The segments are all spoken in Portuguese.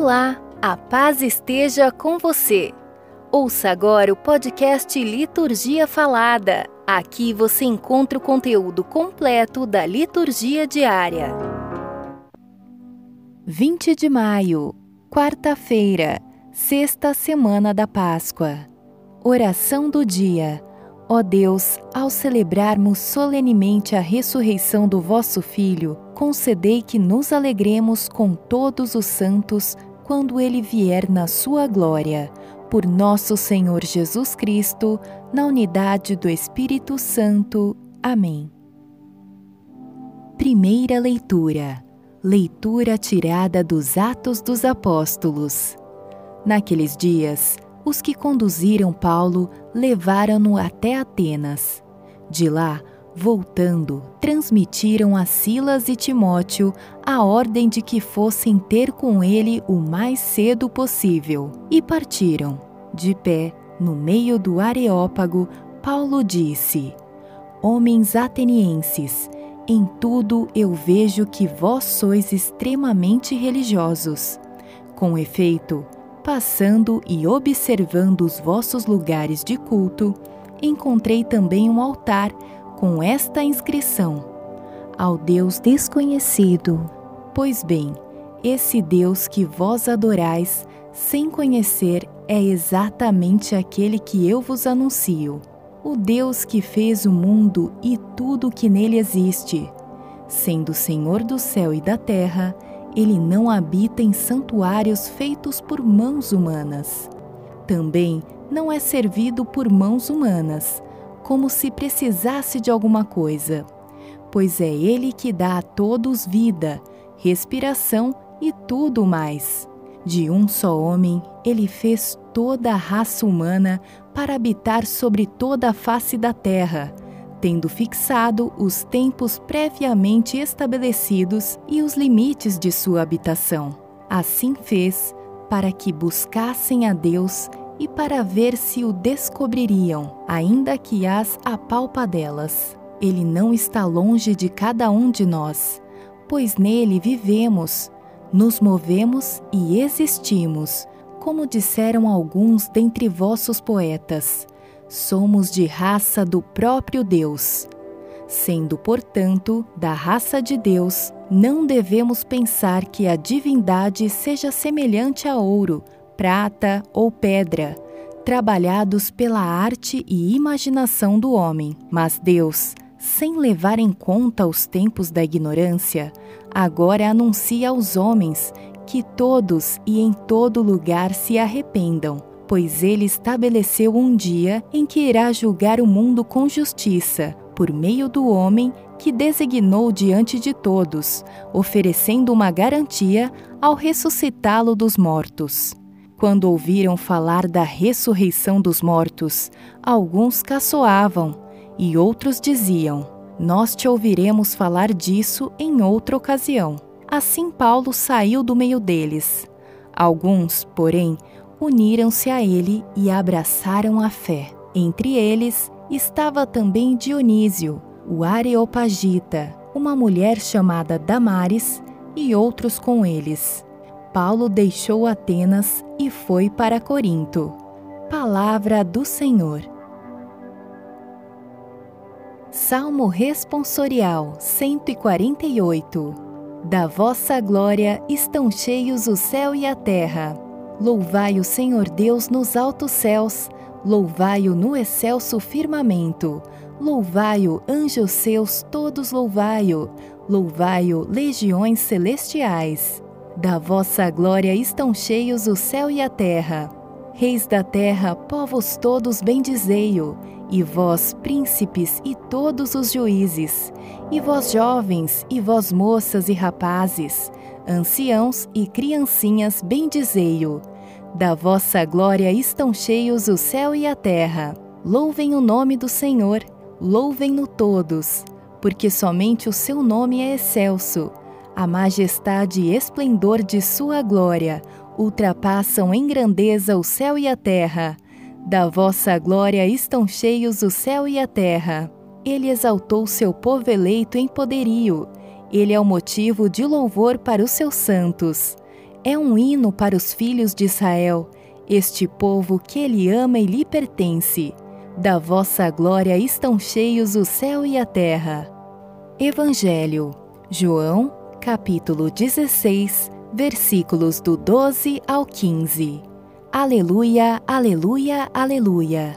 Olá, a paz esteja com você. Ouça agora o podcast Liturgia Falada. Aqui você encontra o conteúdo completo da liturgia diária. 20 de maio, quarta-feira, sexta semana da Páscoa. Oração do dia. Ó Deus, ao celebrarmos solenemente a ressurreição do vosso Filho, concedei que nos alegremos com todos os santos quando ele vier na sua glória. Por nosso Senhor Jesus Cristo, na unidade do Espírito Santo. Amém. Primeira leitura. Leitura tirada dos Atos dos Apóstolos. Naqueles dias, os que conduziram Paulo levaram-no até Atenas. De lá, voltando, transmitiram a Silas e Timóteo a ordem de que fossem ter com ele o mais cedo possível, e partiram. De pé, no meio do Areópago, Paulo disse: Homens atenienses, em tudo eu vejo que vós sois extremamente religiosos. Com efeito, Passando e observando os vossos lugares de culto, encontrei também um altar com esta inscrição: Ao Deus desconhecido. Pois bem, esse Deus que vós adorais, sem conhecer, é exatamente aquele que eu vos anuncio. O Deus que fez o mundo e tudo o que nele existe, sendo Senhor do céu e da terra, ele não habita em santuários feitos por mãos humanas. Também não é servido por mãos humanas, como se precisasse de alguma coisa, pois é Ele que dá a todos vida, respiração e tudo mais. De um só homem, ele fez toda a raça humana para habitar sobre toda a face da terra tendo fixado os tempos previamente estabelecidos e os limites de sua habitação. Assim fez para que buscassem a Deus e para ver se o descobririam, ainda que as apalpadelas. Ele não está longe de cada um de nós, pois nele vivemos, nos movemos e existimos, como disseram alguns dentre vossos poetas somos de raça do próprio Deus. Sendo, portanto, da raça de Deus, não devemos pensar que a divindade seja semelhante a ouro, prata ou pedra, trabalhados pela arte e imaginação do homem. Mas Deus, sem levar em conta os tempos da ignorância, agora anuncia aos homens que todos e em todo lugar se arrependam pois ele estabeleceu um dia em que irá julgar o mundo com justiça, por meio do homem que designou diante de todos, oferecendo uma garantia ao ressuscitá-lo dos mortos. Quando ouviram falar da ressurreição dos mortos, alguns caçoavam e outros diziam: Nós te ouviremos falar disso em outra ocasião. Assim Paulo saiu do meio deles. Alguns, porém, uniram-se a ele e abraçaram a fé. Entre eles estava também Dionísio, o Areopagita, uma mulher chamada Damares e outros com eles. Paulo deixou Atenas e foi para Corinto. Palavra do Senhor. Salmo Responsorial 148 Da vossa glória estão cheios o céu e a terra. Louvai o Senhor Deus nos altos céus, louvai-o no excelso firmamento, louvai-o anjos seus, todos louvai-o, louvai-o legiões celestiais. Da vossa glória estão cheios o céu e a terra. Reis da terra, povos todos bendizei-o, e vós, príncipes e todos os juízes, e vós jovens, e vós moças e rapazes, anciãos e criancinhas, bendizei-o. Da vossa glória estão cheios o céu e a terra. Louvem o nome do Senhor, louvem-no todos, porque somente o seu nome é excelso. A majestade e esplendor de sua glória ultrapassam em grandeza o céu e a terra. Da vossa glória estão cheios o céu e a terra. Ele exaltou seu povo eleito em poderio ele é o motivo de louvor para os seus santos. É um hino para os filhos de Israel, este povo que ele ama e lhe pertence. Da vossa glória estão cheios o céu e a terra. Evangelho, João, capítulo 16, versículos do 12 ao 15. Aleluia, aleluia, aleluia.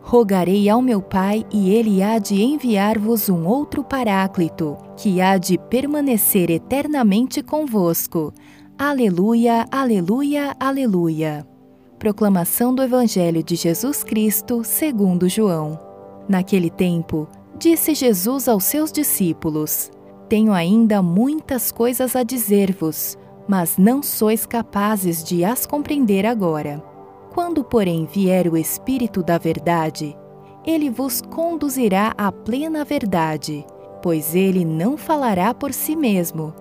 Rogarei ao meu Pai, e ele há de enviar-vos um outro Paráclito, que há de permanecer eternamente convosco. Aleluia, aleluia, aleluia. Proclamação do Evangelho de Jesus Cristo, segundo João. Naquele tempo, disse Jesus aos seus discípulos: Tenho ainda muitas coisas a dizer-vos, mas não sois capazes de as compreender agora. Quando, porém, vier o Espírito da Verdade, ele vos conduzirá à plena verdade, pois ele não falará por si mesmo,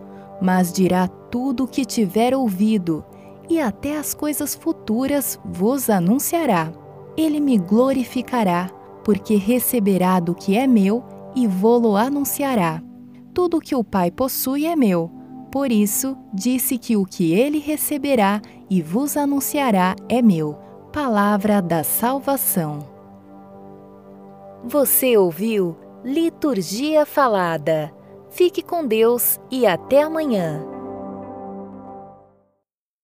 mas dirá tudo o que tiver ouvido e até as coisas futuras vos anunciará. Ele me glorificará, porque receberá do que é meu e vô-lo anunciará. Tudo o que o Pai possui é meu. Por isso, disse que o que ele receberá e vos anunciará é meu. Palavra da salvação. Você ouviu Liturgia Falada. Fique com Deus e até amanhã.